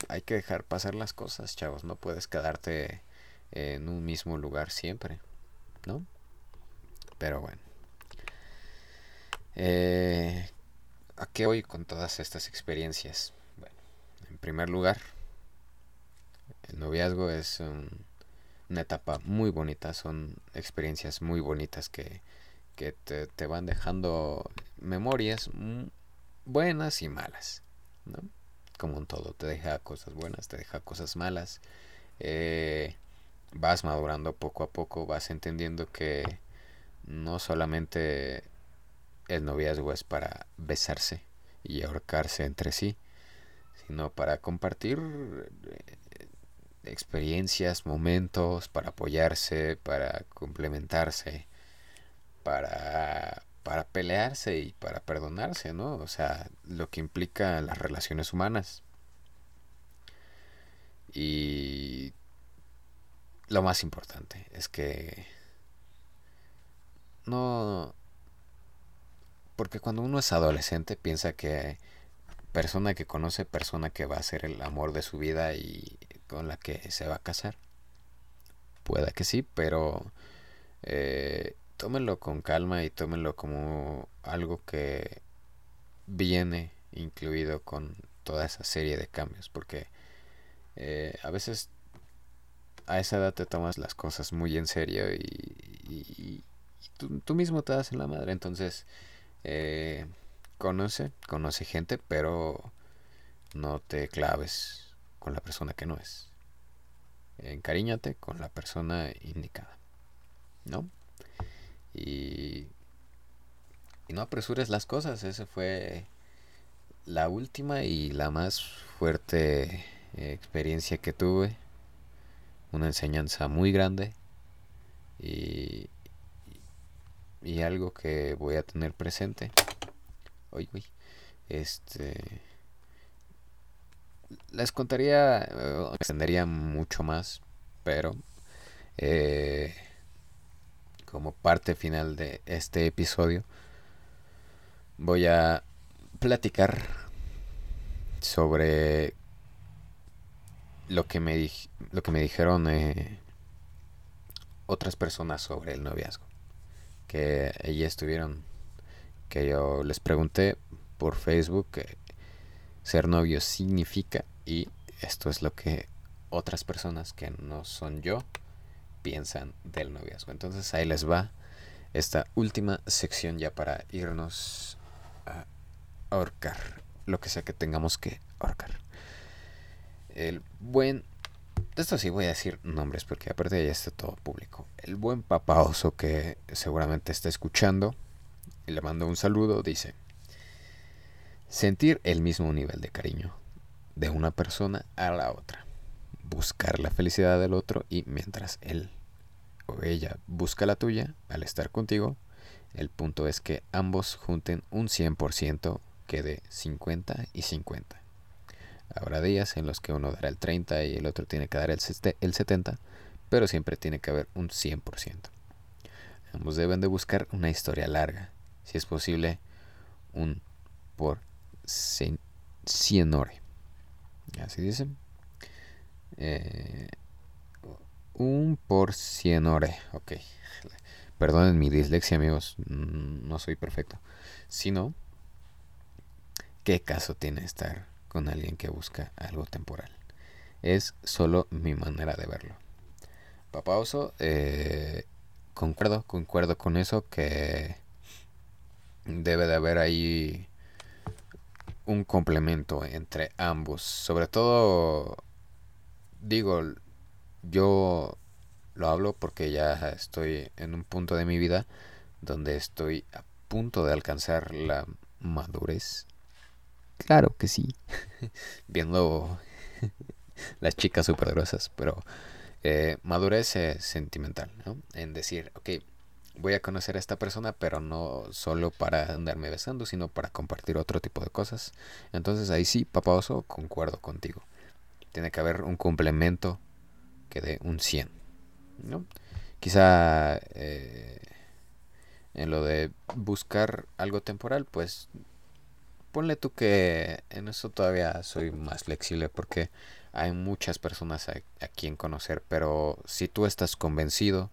hay que dejar pasar las cosas, chavos. No puedes quedarte en un mismo lugar siempre, ¿no? Pero bueno. Eh, ¿A qué voy con todas estas experiencias? Bueno, en primer lugar, el noviazgo es un una etapa muy bonita, son experiencias muy bonitas que, que te, van dejando memorias buenas y malas, ¿no? Como en todo, te deja cosas buenas, te deja cosas malas. Eh, vas madurando poco a poco, vas entendiendo que no solamente el noviazgo es para besarse y ahorcarse entre sí, sino para compartir eh, experiencias, momentos, para apoyarse, para complementarse, para, para pelearse y para perdonarse, ¿no? O sea, lo que implica las relaciones humanas. Y lo más importante es que no... Porque cuando uno es adolescente piensa que persona que conoce, persona que va a ser el amor de su vida y con la que se va a casar. Pueda que sí, pero eh, tómenlo con calma y tómenlo como algo que viene incluido con toda esa serie de cambios, porque eh, a veces a esa edad te tomas las cosas muy en serio y, tú, mismo te das en la madre. Entonces, eh, conoce, conoce gente, pero no te claves con la persona que no es. Encariñate con la persona indicada. ¿No? Y, y no apresures las cosas. Esa fue la última y la más fuerte experiencia que tuve una enseñanza muy grande y, y algo que voy a tener presente. Hoy, este les contaría, extendería mucho más, pero eh, como parte final de este episodio voy a platicar sobre lo que me, lo que me dijeron eh, otras personas sobre el noviazgo. Que allí estuvieron, que yo les pregunté por Facebook que ser novio significa y esto es lo que otras personas que no son yo piensan del noviazgo. Entonces ahí les va esta última sección ya para irnos a ahorcar lo que sea que tengamos que ahorcar el buen... Esto sí voy a decir nombres porque aparte ya está todo público. El buen papá oso que seguramente está escuchando y le mando un saludo dice, sentir el mismo nivel de cariño de una persona a la otra. Buscar la felicidad del otro y mientras él o ella busca la tuya al estar contigo, el punto es que ambos junten un 100% que de 50 y 50. Habrá días en los que uno dará el 30 y el otro tiene que dar el 70, pero siempre tiene que haber un 100%. Ambos deben de buscar una historia larga, si es posible, un por cienore. Así dicen. Eh, un por cienore, ok. Perdonen mi dislexia, amigos, no soy perfecto. Sino, ¿qué caso tiene estar con alguien que busca algo temporal. Es solo mi manera de verlo. Papá Oso, eh, concuerdo, concuerdo con eso que debe de haber ahí un complemento entre ambos. Sobre todo, digo, yo lo hablo porque ya estoy en un punto de mi vida donde estoy a punto de alcanzar la madurez Claro que sí. Viendo las chicas superpoderosas, pero eh, madurez sentimental, ¿no? En decir, ok, voy a conocer a esta persona, pero no solo para andarme besando, sino para compartir otro tipo de cosas. Entonces ahí sí, papá oso, concuerdo contigo. Tiene que haber un complemento que dé un 100, ¿no? Quizá eh, en lo de buscar algo temporal, pues ponle tú que en eso todavía soy más flexible porque hay muchas personas a, quien conocer, pero si tú estás convencido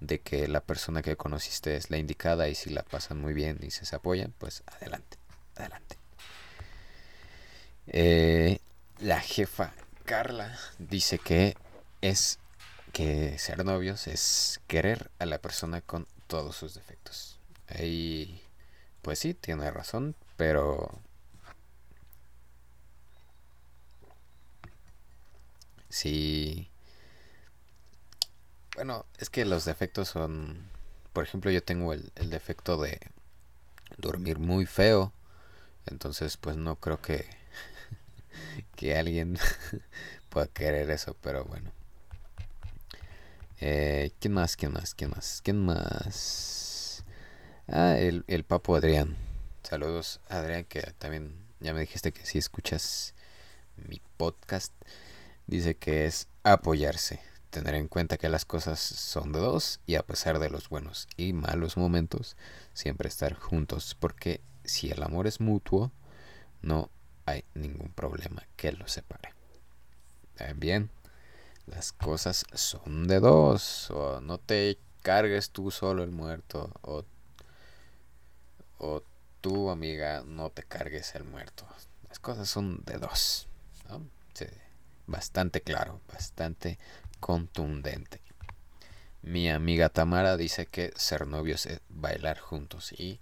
de que la persona que conociste es la indicada y si la pasan muy bien y se, apoyan, pues adelante, adelante. Eh, la jefa Carla dice que es que ser novios es querer a la persona con todos sus defectos. Ahí, pues sí, tiene razón, pero si Bueno, es que los defectos son... Por ejemplo, yo tengo el, el defecto de dormir muy feo. Entonces, pues no creo que, que alguien pueda querer eso, pero bueno. Eh, ¿Quién más? ¿Quién más? ¿Quién más? ¿Quién más? Ah, el, el papo Adrián. Saludos, Adrián, que también ya me dijiste que si escuchas mi podcast. Dice que es apoyarse, tener en cuenta que las cosas son de dos y a pesar de los buenos y malos momentos, siempre estar juntos, porque si el amor es mutuo, no hay ningún problema que lo separe. Bien, las cosas son de dos. O no te cargues tú solo el muerto. O tú, amiga, no te cargues el muerto. Las cosas son de dos. bastante claro, bastante contundente. Mi amiga Tamara dice que ser novios es bailar juntos. Y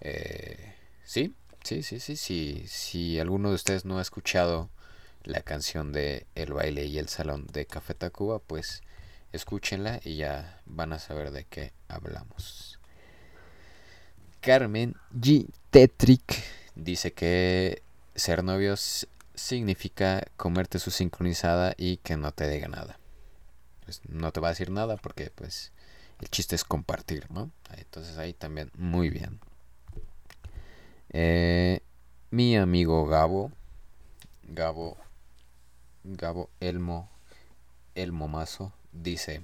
eh, sí, sí, sí, sí, sí. Si alguno de ustedes no ha escuchado la canción de El baile y el salón de Café Tacuba, pues escúchenla y ya van a saber de qué hablamos. Carmen G. Tetrick dice que ser novios significa comerte su sincronizada y que no te diga nada. Pues no te va a decir nada porque pues el chiste es compartir, ¿no? Entonces ahí también muy bien. Eh, mi amigo Gabo, Gabo Gabo Elmo, Elmo Mazo, dice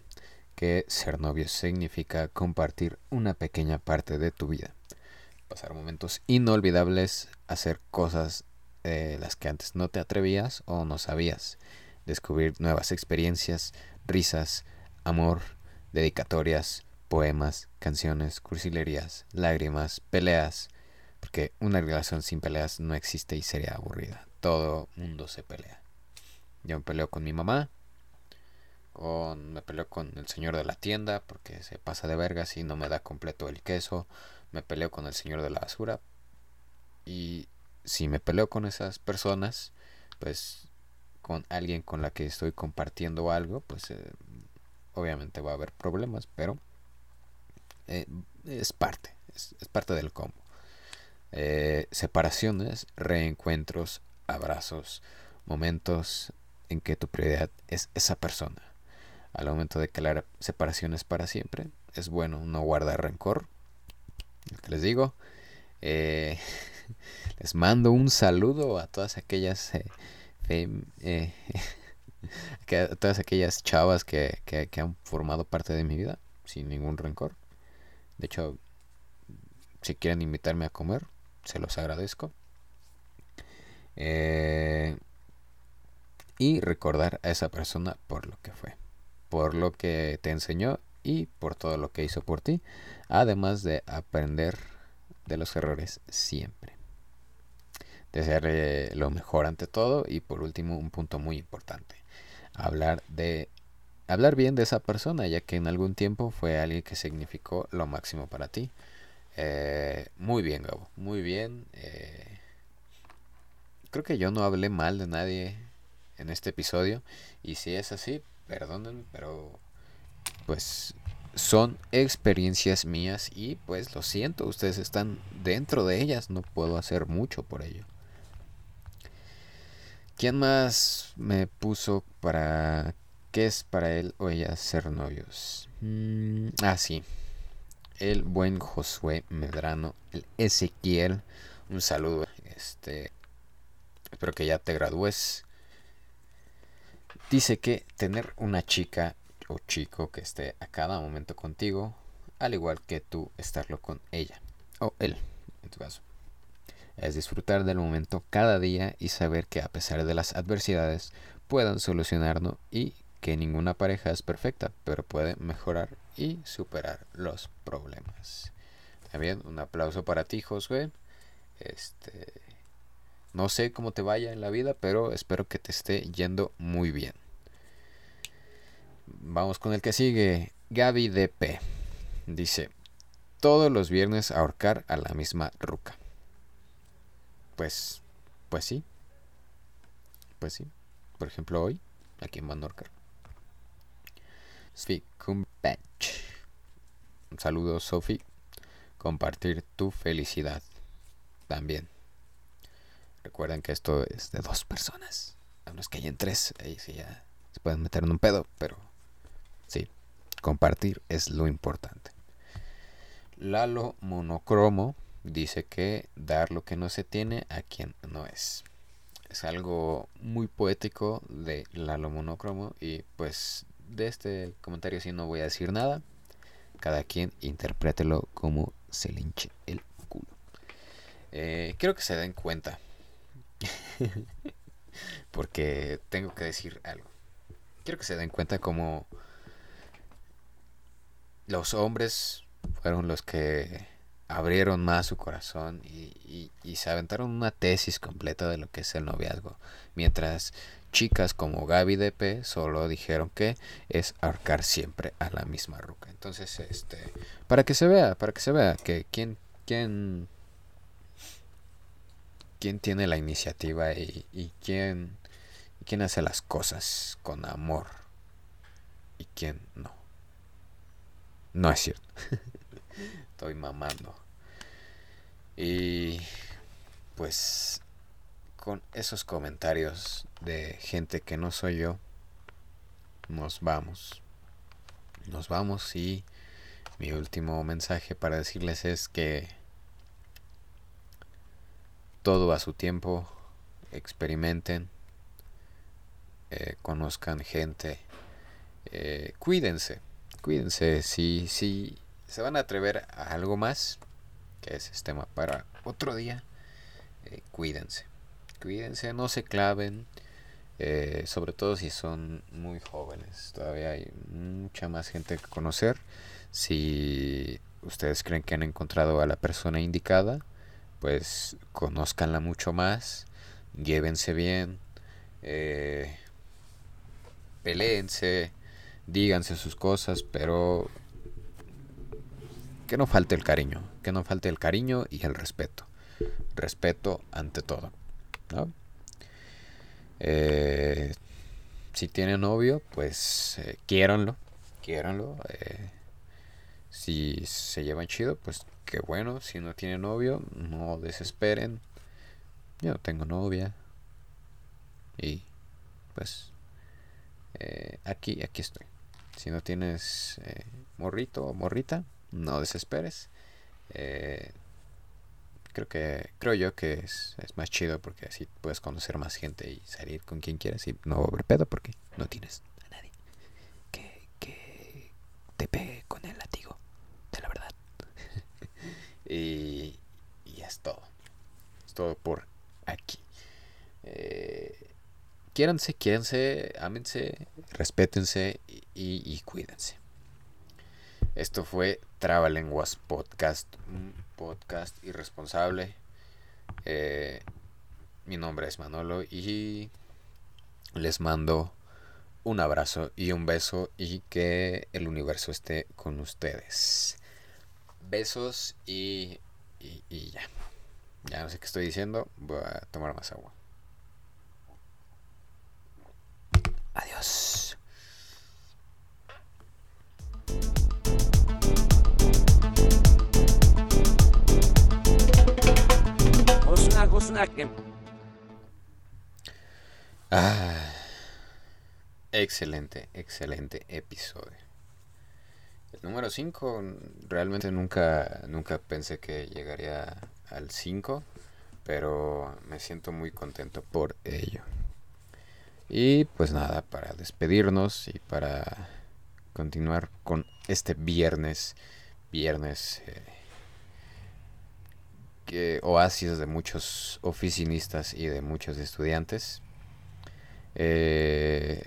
que ser novio significa compartir una pequeña parte de tu vida, pasar momentos inolvidables, hacer cosas de las que antes no te atrevías o no sabías, descubrir nuevas experiencias, risas, amor, dedicatorias, poemas, canciones, cursilerías, lágrimas, peleas, porque una relación sin peleas no existe y sería aburrida. Todo mundo se pelea. Yo me peleo con mi mamá. Con, me peleo con el señor de la tienda porque se pasa de vergas y no me da completo el queso. Me peleo con el señor de la basura. Y si me peleo con esas personas, pues con alguien con la que estoy compartiendo algo, pues eh, obviamente va a haber problemas, pero eh, es parte, es, parte del combo. Eh, separaciones, reencuentros, abrazos, momentos en que tu prioridad es esa persona. Al momento de que la separación es para siempre, es bueno no guardar rencor. Les digo. Eh, les mando un saludo a todas aquellas eh, eh, a todas aquellas chavas que, que, que, han formado parte de mi vida sin ningún rencor. De hecho, si quieren invitarme a comer, se los agradezco. Y recordar a esa persona por lo que fue, por lo que te enseñó y por todo lo que hizo por ti, además de aprender de los errores siempre. Desearle lo mejor ante todo y por último un punto muy importante, hablar de hablar bien de esa persona, ya que en algún tiempo fue alguien que significó lo máximo para ti. Eh, muy bien, Gabo, muy bien. Eh, creo que yo no hablé mal de nadie en este episodio. Y si es así, perdónenme, pero pues son experiencias mías y pues lo siento, ustedes están dentro de ellas, no puedo hacer mucho por ello. ¿Quién más me puso para qué es para él o ella ser novios? Mm, ah, sí. El buen Josué Medrano, el Ezequiel, un saludo. Este, espero que ya te gradúes Dice que tener una chica o chico que esté a cada momento contigo, al igual que tú estarlo con ella o él, en tu caso. Es disfrutar del momento cada día y saber que a pesar de las adversidades puedan solucionarlo y que ninguna pareja es perfecta, pero puede mejorar y superar los problemas. También un aplauso para ti, Josué. Este no sé cómo te vaya en la vida, pero espero que te esté yendo muy bien. Vamos con el que sigue. Gaby DP. Dice, todos los viernes ahorcar a la misma ruca. Pues, pues sí. Pues sí. Por ejemplo, hoy, ¿a quién van a ahorcar? Kumbach. Un saludo, Sofi. Compartir tu felicidad también. Recuerden que esto es de dos personas. A menos que hayan tres, ahí sí ya se pueden meter en un pedo, pero sí, compartir es lo importante. Lalo Monocromo dice que dar lo que no se tiene a quien no es. Es algo muy poético de Lalo Monocromo y pues de este comentario sí no voy a decir nada. Cada quien interprételo como se le hinche el culo. Eh, quiero que se den cuenta. Porque tengo que decir algo. Quiero que se den cuenta como los hombres fueron los que abrieron más su corazón y, se aventaron una tesis completa de lo que es el noviazgo. Mientras chicas como Gaby DP solo dijeron que es ahorcar siempre a la misma ruca. Entonces, este, para que se vea, para que se vea que quién, quién, quién tiene la iniciativa y, y quién, y quién hace las cosas con amor y quién no. No es cierto. Estoy mamando. Y pues con esos comentarios de gente que no soy yo, nos vamos. Nos vamos y mi último mensaje para decirles es que todo a su tiempo, experimenten, eh, conozcan gente, eh, cuídense, cuídense si, se van a atrever a algo más, que es este tema para otro día, eh, cuídense. Cuídense, no se claven, eh, sobre todo si son muy jóvenes. Todavía hay mucha más gente que conocer. Si ustedes creen que han encontrado a la persona indicada, pues conózcanla mucho más, llévense bien, eh, peleense, díganse sus cosas, pero que no falte el cariño, que no falte el cariño y el respeto. Respeto ante todo. ¿no? Eh, si tiene novio, pues eh, quiéranlo, eh, si se llevan chido, pues qué bueno. Si no tiene novio, no desesperen. Yo tengo novia. Y pues eh, aquí, aquí estoy. Si no tienes morrito o morrita, no desesperes. Eh, creo que creo yo que es, más chido porque así puedes conocer más gente y salir con quien quieras y no volver pedo porque no tienes a nadie que, que te pegue con el latigo de la verdad. y, y es todo. Es todo por aquí. Eh, quiéranse, quiéranse, ámense, respétense y, cuídense. Esto fue Trabalenguas Podcast, un podcast irresponsable. Eh, mi nombre es Manolo y les mando un abrazo y un beso y que el universo esté con ustedes. Besos y ya. Ya no sé qué estoy diciendo, voy a tomar más agua. Adiós. Ah, excelente, excelente episodio. El número 5, realmente nunca, nunca pensé que llegaría al 5, pero me siento muy contento por ello. Y pues nada, para despedirnos y para continuar con este viernes, viernes eh, que oasis de muchos oficinistas y de muchos estudiantes. Eh,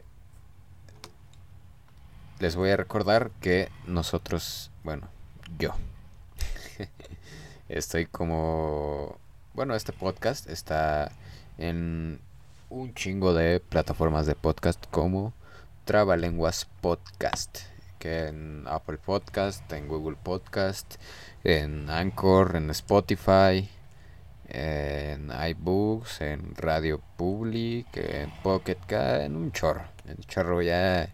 les voy a recordar que nosotros, bueno, yo, estoy como, bueno, este podcast está en un chingo de plataformas de podcast como Trabalenguas Podcast, que en Apple Podcast, en Google Podcast, en Anchor, en Spotify, en iBooks, en Radio Public, en Pocket en un chorro. En chorro ya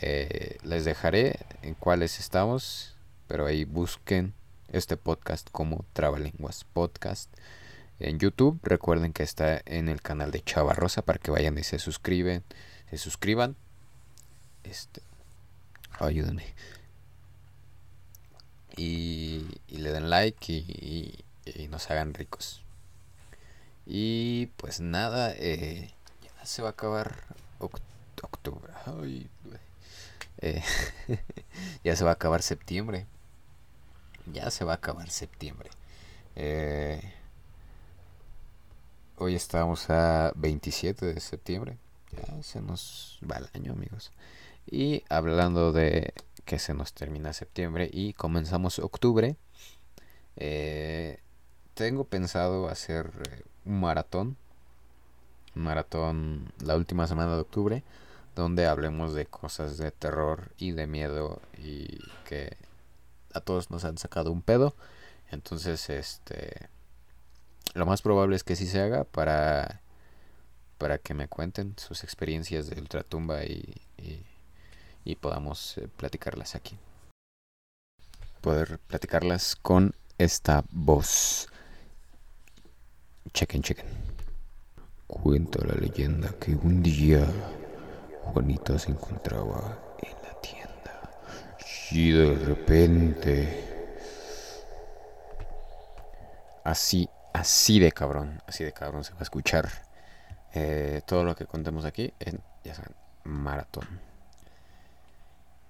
Eh, les dejaré en cuáles estamos, pero ahí busquen este podcast como Trabalenguas Podcast. En YouTube, recuerden que está en el canal de Chava Rosa para que vayan y se suscriben, se suscriban. Este, ayúdenme. Y, le den like y, nos hagan ricos. Y pues nada, eh, ya se va a acabar octubre. Eh, ya se va a acabar septiembre. Ya se va a acabar septiembre. Eh, hoy estamos a 27 de septiembre. Ya se nos va el año, amigos. Y hablando de que se nos termina septiembre y comenzamos octubre, eh, tengo pensado hacer un maratón. Un maratón la última semana de octubre donde hablemos de cosas de terror y de miedo y que a todos nos han sacado un pedo. Entonces, este lo más probable es que sí se haga para para que me cuenten sus experiencias de ultratumba y, y, podamos eh, platicarlas aquí. Poder platicarlas con esta voz. Chequen, chequen. Cuenta la leyenda que un día Juanita se encontraba en la tienda y de repente... Así, así de cabrón, así de cabrón se va a escuchar eh, todo lo que contemos aquí en, ya saben, maratón.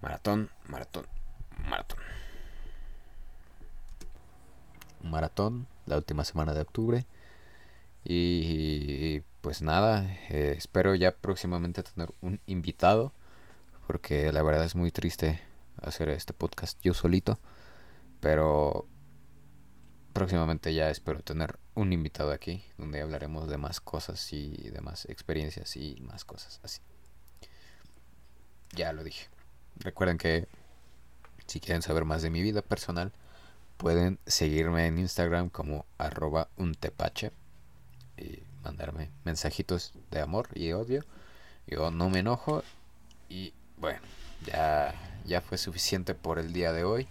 Maratón, maratón, maratón. Maratón, la última semana de octubre. Y pues nada, eh, espero ya próximamente tener un invitado, porque la verdad es muy triste hacer este podcast yo solito, pero próximamente ya espero tener un invitado aquí, donde hablaremos de más cosas y de más experiencias y más cosas así. Ya lo dije. Recuerden que si quieren saber más de mi vida personal, pueden seguirme en Instagram como arroba untepache y mandarme mensajitos de amor y odio. Yo no me enojo y bueno, ya, ya fue suficiente por el día de hoy.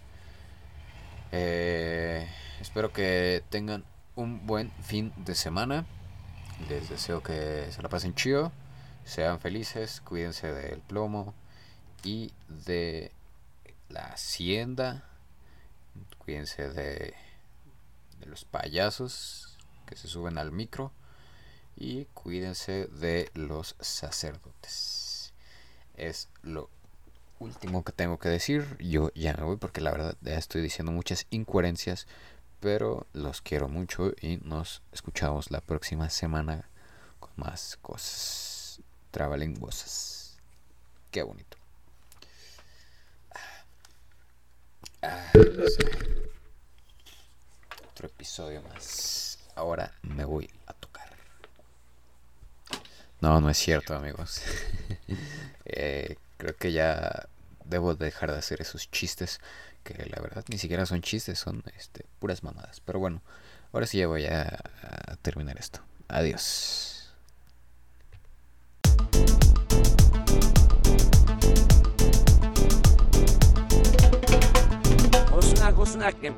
Eh, espero que tengan un buen fin de semana. Les deseo que se la pasen chido, sean felices, cuídense del plomo y de la hacienda. Cuídense de, de los payasos que se suben al micro y cuídense de los sacerdotes. Es lo último que tengo que decir. Yo ya me voy porque la verdad ya estoy diciendo muchas incoherencias, pero los quiero mucho y nos escuchamos la próxima semana con más cosas trabalenguosas. Qué bonito. Ah, Otro episodio más. Ahora me voy a tocar. No, no es cierto, amigos. Eh, creo que ya debo dejar de hacer esos chistes que la verdad ni siquiera son chistes, son este, puras mamadas. Pero bueno, ahora sí ya voy a, terminar esto. Adiós. que